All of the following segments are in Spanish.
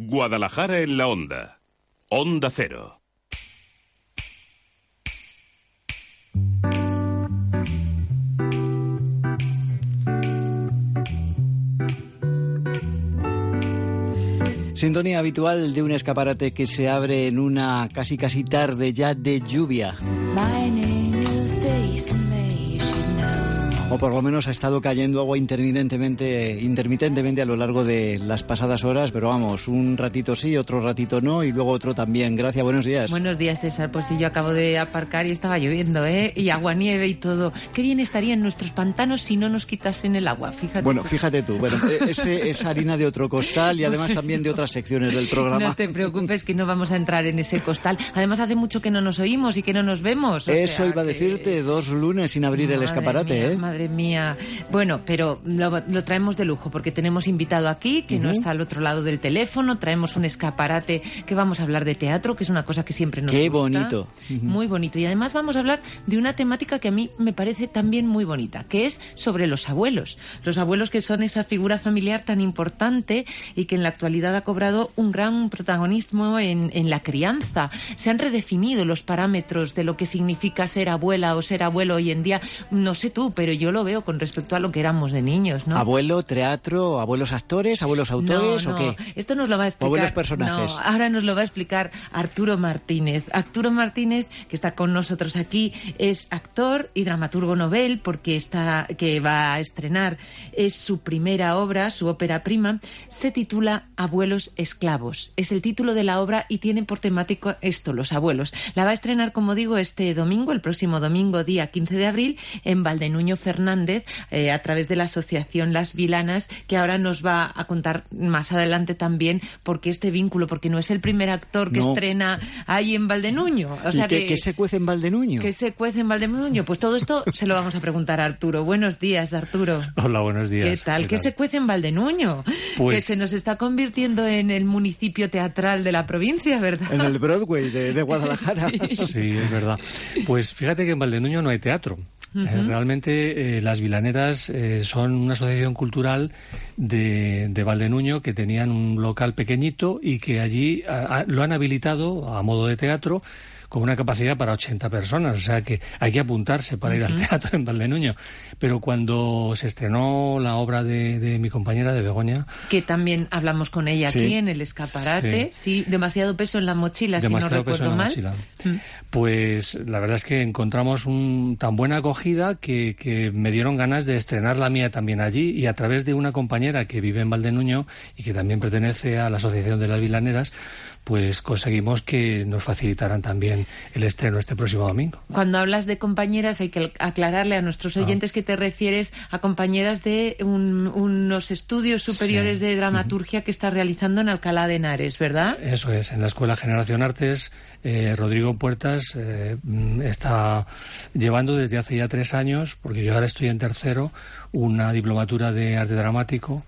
Guadalajara en la onda. Onda Cero. Sintonía habitual de un escaparate que se abre en una casi casi tarde ya de lluvia. O por lo menos ha estado cayendo agua intermitentemente, intermitentemente a lo largo de las pasadas horas, pero vamos, un ratito sí, otro ratito no, y luego otro también. Gracias, buenos días. Buenos días, César. Pues sí, yo acabo de aparcar y estaba lloviendo, ¿eh? Y agua, nieve y todo. Qué bien estarían nuestros pantanos si no nos quitasen el agua, fíjate. Bueno, fíjate tú. Bueno, e-, ese es harina de otro costal y además también de otras secciones del programa. No te preocupes que no vamos a entrar en ese costal. Además hace mucho que no nos oímos y que no nos vemos. Eso iba a decirte, dos lunes sin abrir el escaparate, ¿eh? Madre mía. Bueno, pero lo, traemos de lujo porque tenemos invitado aquí que no está al otro lado del teléfono. Traemos un escaparate que vamos a hablar de teatro, que es una cosa que siempre nos Qué gusta. bonito. Muy bonito. Y además vamos a hablar de una temática que a mí me parece también muy bonita, que es sobre los abuelos. Los abuelos que son esa figura familiar tan importante y que en la actualidad ha cobrado un gran protagonismo en, en la crianza. Se han redefinido los parámetros de lo que significa ser abuela o ser abuelo hoy en día. No sé tú, pero yo lo veo con respecto a lo que éramos de niños, ¿no? Abuelo, teatro, abuelos actores, abuelos autores no, o qué? Esto nos lo va a explicar. Abuelos personajes. No, ahora nos lo va a explicar Arturo Martínez. Arturo Martínez, que está con nosotros aquí, es actor y dramaturgo novel, porque está, que va a estrenar, es su primera obra, su ópera prima, se titula Abuelos esclavos. Es el título de la obra y tiene por temático esto, los abuelos. La va a estrenar, como digo, este domingo, el próximo domingo, día 15 de abril, en Valdenuño Fernández, eh, a través de la asociación Las Vilanas, que ahora nos va a contar más adelante también por qué este vínculo, porque no es el primer actor que No. estrena ahí en Valdenuño. O ¿Y sea qué, que, qué se cuece en Valdenuño? que se cuece en Valdenuño. Pues todo esto se lo vamos a preguntar a Arturo. Buenos días, Arturo. Hola, buenos días. ¿Qué tal? ¿Qué, se cuece en Valdenuño? Pues- Que se nos está convirtiendo en el municipio teatral de la provincia, ¿verdad? En el Broadway de, de Guadalajara. Sí, es verdad. Pues fíjate que en Valdenuño no hay teatro. Eh, realmente eh, las Vilaneras eh, son una asociación cultural de, de Valdenuño que tenían un local pequeñito y que allí a- a- lo han habilitado a modo de teatro con una capacidad para 80 personas, o sea que hay que apuntarse para ir al teatro en Valdenuño. Pero cuando se estrenó la obra de, de mi compañera, de Begoña, Que también hablamos con ella Sí. aquí en el escaparate. Sí. demasiado peso en la mochila, si no demasiado peso recuerdo en la mal. mochila. Mm. Pues la verdad es que encontramos un, tan buena acogida que, que me dieron ganas de estrenar la mía también allí y a través de una compañera que vive en Valdenuño y que también pertenece a la Asociación de las Vilaneras, pues conseguimos que nos facilitaran también el estreno este próximo domingo. Cuando hablas de compañeras hay que aclararle a nuestros Ah. oyentes que te refieres a compañeras de un- unos estudios superiores Sí. de dramaturgia que está realizando en Alcalá de Henares, ¿verdad? Eso es, en la Escuela Generación Artes, eh, Rodrigo Puertas eh, mm, está llevando desde hace ya tres años, porque yo ahora estoy en tercero, una diplomatura de arte dramático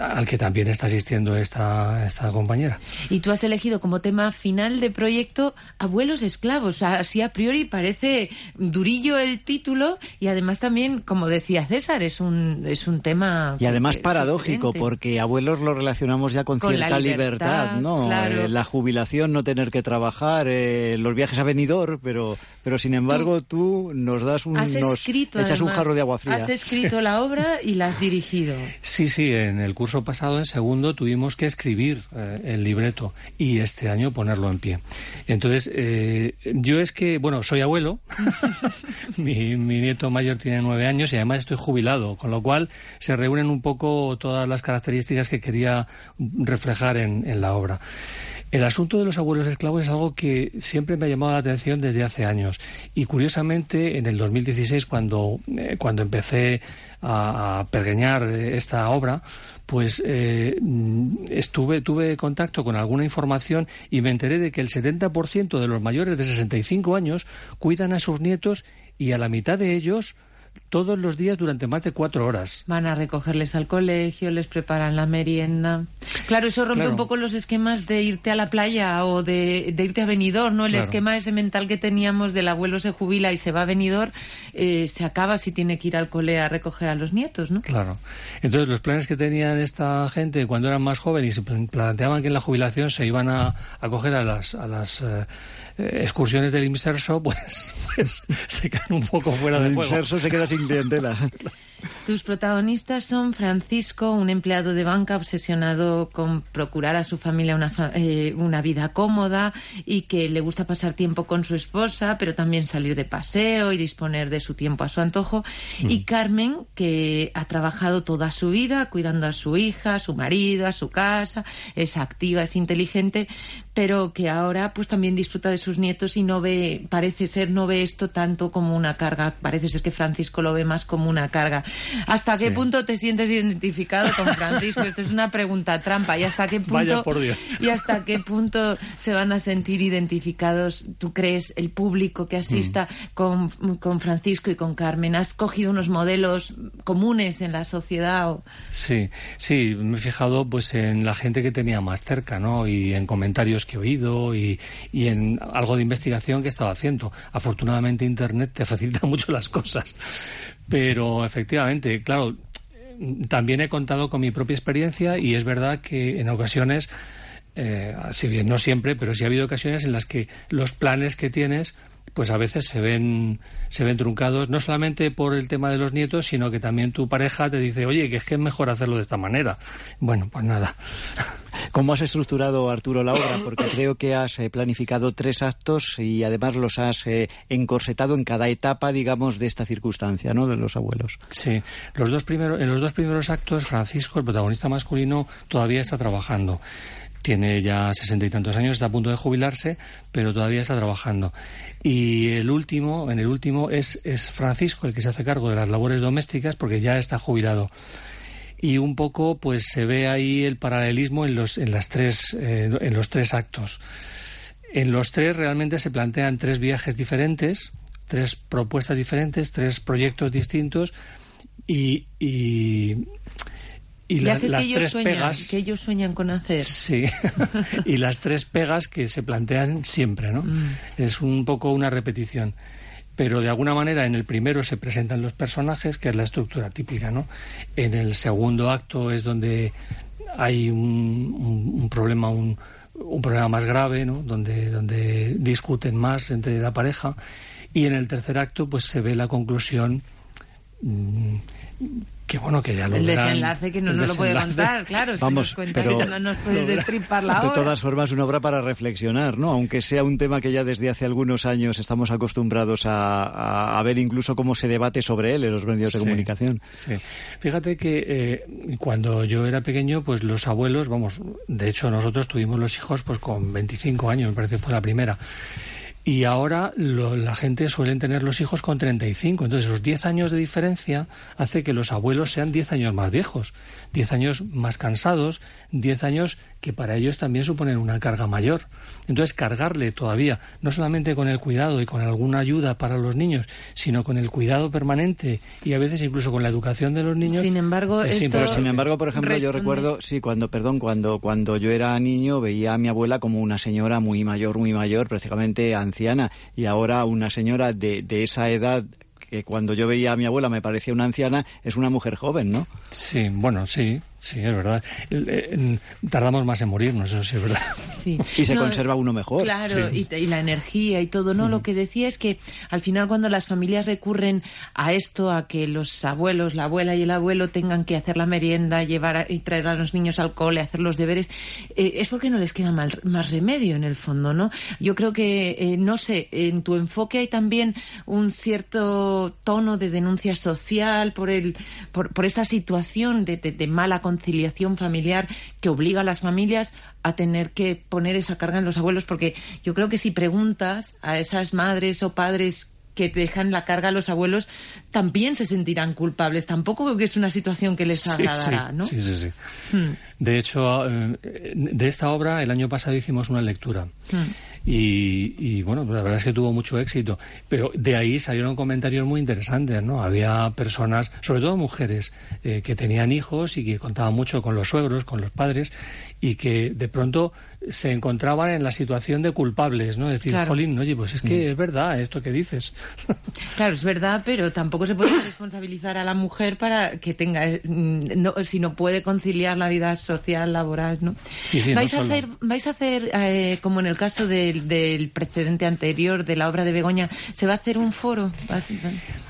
al que también está asistiendo esta, esta compañera. Y tú has elegido como tema final de proyecto Abuelos Esclavos. Así a priori parece durillo el título y además también, como decía César, es un, es un tema... Y además que- paradójico, porque abuelos lo relacionamos ya con, Con la cierta libertad, libertad, ¿no? claro. Eh, la jubilación, no tener que trabajar, eh, los viajes a venidor, pero, pero sin embargo tú, nos das un, Has nos escrito, echas un además, jarro de agua fría. Has escrito la obra y la has dirigido. Sí, sí, en el curso pasado, en segundo, tuvimos que escribir eh, el libreto y este año ponerlo en pie. Entonces, eh, yo es que, bueno, soy abuelo, mi, mi nieto mayor tiene nueve años y además estoy jubilado, con lo cual se reúnen un poco todas las características que quería reflejar en, en la obra. El asunto de los abuelos esclavos es algo que siempre me ha llamado la atención desde hace años. Y curiosamente, en el 2016, cuando, eh, cuando empecé a, a, pergeñar esta obra, pues eh, estuve, tuve contacto con alguna información y me enteré de que el 70% de los mayores de 65 años cuidan a sus nietos y a la mitad de ellos todos los días durante más de cuatro horas. Van a recogerles al colegio, les preparan la merienda. Claro, eso rompe Claro. un poco los esquemas de irte a la playa o de, de irte a Benidorm, ¿no? El Claro. esquema ese mental que teníamos del abuelo se jubila y se va a Benidorm, eh, se acaba si tiene que ir al cole a recoger a los nietos, ¿no? Claro. Entonces, los planes que tenían esta gente cuando eran más jóvenes y se plan- planteaban que en la jubilación se iban a acoger a las, a las eh, eh, excursiones del Inserso, pues, pues se caen un poco fuera de El juego. inserso se queda sin clientela. Tus protagonistas son Francisco, un empleado de banca obsesionado con procurar a su familia una, fa- eh, una vida cómoda y que le gusta pasar tiempo con su esposa, pero también salir de paseo y disponer de su tiempo a su antojo. Y Carmen, que ha trabajado toda su vida cuidando a su hija, a su marido, a su casa, es activa, es inteligente, pero que ahora pues también disfruta de sus nietos y no ve, parece ser, no ve esto tanto como una carga. Parece ser que Francisco lo ve más como una carga. ¿Hasta qué Sí. punto te sientes identificado con Francisco? Esto es una pregunta trampa. ¿Y hasta qué punto, Vaya por Dios. ¿Y hasta qué punto se van a sentir identificados, tú crees, el público que asista Mm. con, con Francisco y con Carmen? ¿Has cogido unos modelos comunes en la sociedad? o- Sí, sí, me he fijado pues en la gente que tenía más cerca, ¿no? Y en comentarios que he oído y, y en algo de investigación que estaba haciendo. Afortunadamente Internet te facilita mucho las cosas. Pero efectivamente, claro, también he contado con mi propia experiencia y es verdad que en ocasiones, eh, si bien no siempre, pero sí ha habido ocasiones en las que los planes que tienes pues a veces se ven se ven truncados no solamente por el tema de los nietos sino que también tu pareja te dice oye que es que es mejor hacerlo de esta manera bueno pues nada ¿Cómo has estructurado, Arturo, la obra? Porque creo que has eh, planificado tres actos y además los has eh, encorsetado en cada etapa, digamos, de esta circunstancia, ¿no? De los abuelos. Sí, los dos primeros, en los dos primeros actos, Francisco, el protagonista masculino, todavía está trabajando. Tiene ya sesenta y tantos años, está a punto de jubilarse, pero todavía está trabajando. Y el último, en el último, es, es Francisco el que se hace cargo de las labores domésticas porque ya está jubilado. Y un poco, pues se ve ahí el paralelismo en los, en las tres, eh, en los tres actos. En los tres realmente se plantean tres viajes diferentes, tres propuestas diferentes, tres proyectos distintos y, y, y la- las que ellos, tres sueñan, pegas. que ellos sueñan con hacer. Sí, y las tres pegas que se plantean siempre, ¿no? Mm. Es un poco una repetición. Pero de alguna manera en el primero se presentan los personajes, que es la estructura típica, ¿no? En el segundo acto es donde hay un, un- un problema, un, un problema más grave, ¿no? Donde, donde discuten más entre la pareja. Y en el tercer acto, pues se ve la conclusión mm, que bueno que ya lo El verán. desenlace que no nos lo puede contar, claro. Vamos, si nos cuentas, pero- no nos puedes destripar la De obra. todas formas, una obra para reflexionar, ¿no? Aunque sea un tema que ya desde hace algunos años estamos acostumbrados a, a- a ver incluso cómo se debate sobre él en los medios de comunicación. Sí. Fíjate que eh, cuando yo era pequeño, pues los abuelos, vamos, de hecho nosotros tuvimos los hijos pues con 25 años, me parece que fue la primera. Y ahora lo- la gente suelen tener los hijos con 35. Entonces, esos 10 años de diferencia hace que los abuelos sean 10 años más viejos, 10 años más cansados, 10 años que para ellos también suponen una carga mayor. Entonces, cargarle todavía, no solamente con el cuidado y con alguna ayuda para los niños, sino con el cuidado permanente y a veces incluso con la educación de los niños. Sin embargo, es esto- sin embargo, por ejemplo, yo recuerdo, sí, cuando, perdón, cuando, cuando yo era niño veía a mi abuela como una señora muy mayor, muy mayor, prácticamente anciana, y ahora una señora de, de esa edad que cuando yo veía a mi abuela me parecía una anciana, es una mujer joven, ¿no? Sí, bueno, sí, sí, es verdad. Eh, tardamos más en morirnos, eso sí es verdad. Sí. Y se No, conserva uno mejor. Claro, Sí. y, te- y la energía y todo, ¿no? Lo que decía es que al final cuando las familias recurren a esto, a que los abuelos, la abuela y el abuelo tengan que hacer la merienda, llevar a- y traer a los niños al cole, hacer los deberes, eh, es porque no les queda mal- más remedio en el fondo, ¿no? Yo creo que, eh, no sé, en tu enfoque hay también un cierto tono de denuncia social por, el, por, por esta situación de, de- de mala conciliación familiar que obliga a las familias a tener que poner esa carga en los abuelos, porque yo creo que si preguntas a esas madres o padres que dejan la carga a los abuelos también se sentirán culpables. Tampoco creo que es una situación que les agradará, sí, ¿no? Sí, sí, sí. Hmm. De hecho, eh, de esta obra el año pasado hicimos una lectura. Hmm. Y, bueno, la verdad es que tuvo mucho éxito. Pero de ahí salieron comentarios muy interesantes, ¿no? Había personas, sobre todo mujeres, eh, que tenían hijos y que contaban mucho con los suegros, con los padres, y que de pronto se encontraban en la situación de culpables, ¿no? Decir, Jolín, oye, pues es que mm. es verdad esto que dices. Claro, es verdad, pero tampoco se puede responsabilizar a la mujer para que tenga, mm, no, si no puede conciliar la vida social, laboral, ¿no? vais, a hacer, vais a hacer, eh, como en el caso del, precedente anterior, de la obra de Begoña, ¿se va a hacer un foro?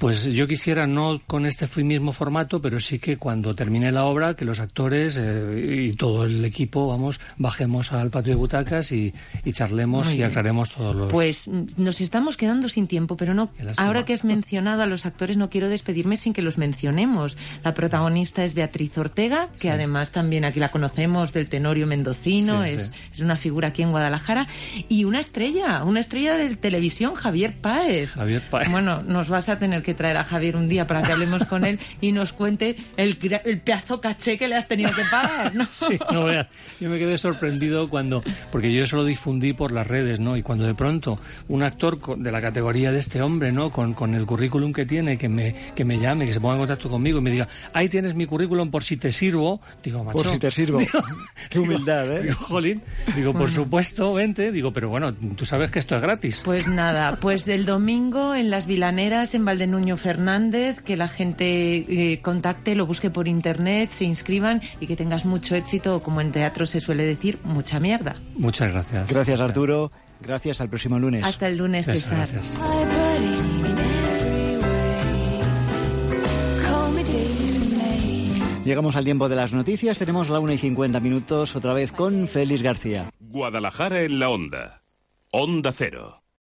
Pues yo quisiera, no con este mismo formato, pero sí que cuando termine la obra, que los actores eh, y todo el equipo, vamos, bajemos al patio de butacas y, charlemos y aclaremos todos los... Pues nos estamos quedando sin tiempo, pero no, ahora que has mencionado a los actores, no quiero despedirme sin que los mencionemos. La protagonista es Beatriz Ortega, que además también aquí la conocemos del Tenorio Mendocino, es, es, una figura aquí en Guadalajara, y una estrella, una estrella de televisión, Javier Páez. Javier Páez. Bueno, nos vas a tener que traer a Javier un día para que hablemos con él y nos cuente el, el pedazo caché que le has tenido que pagar, ¿no? Sí, no veas. Yo me quedé sorprendido cuando, porque yo eso lo difundí por las redes, ¿no? Y cuando de pronto un actor de la categoría de este hombre, ¿no? Con, con el currículum que tiene, que me, que me llame, que se ponga en contacto conmigo y me diga, ahí tienes mi currículum por si te sirvo, digo, macho. Por si te sirvo. Qué humildad, ¿eh? Digo, jolín, digo, por supuesto, vente, digo, pero bueno, tú sabes que esto es gratis. Pues nada, pues el domingo en las Vilaneras, en Fernández, que la gente eh, contacte, lo busque por internet, se inscriban y que tengas mucho éxito, como en teatro se suele decir, mucha mierda. Muchas gracias. Gracias, Arturo. Gracias, al próximo lunes. Hasta el lunes, César. Llegamos al tiempo de las noticias. Tenemos la 1 y 50 minutos otra vez con Félix García. Guadalajara en la onda. Onda Cero.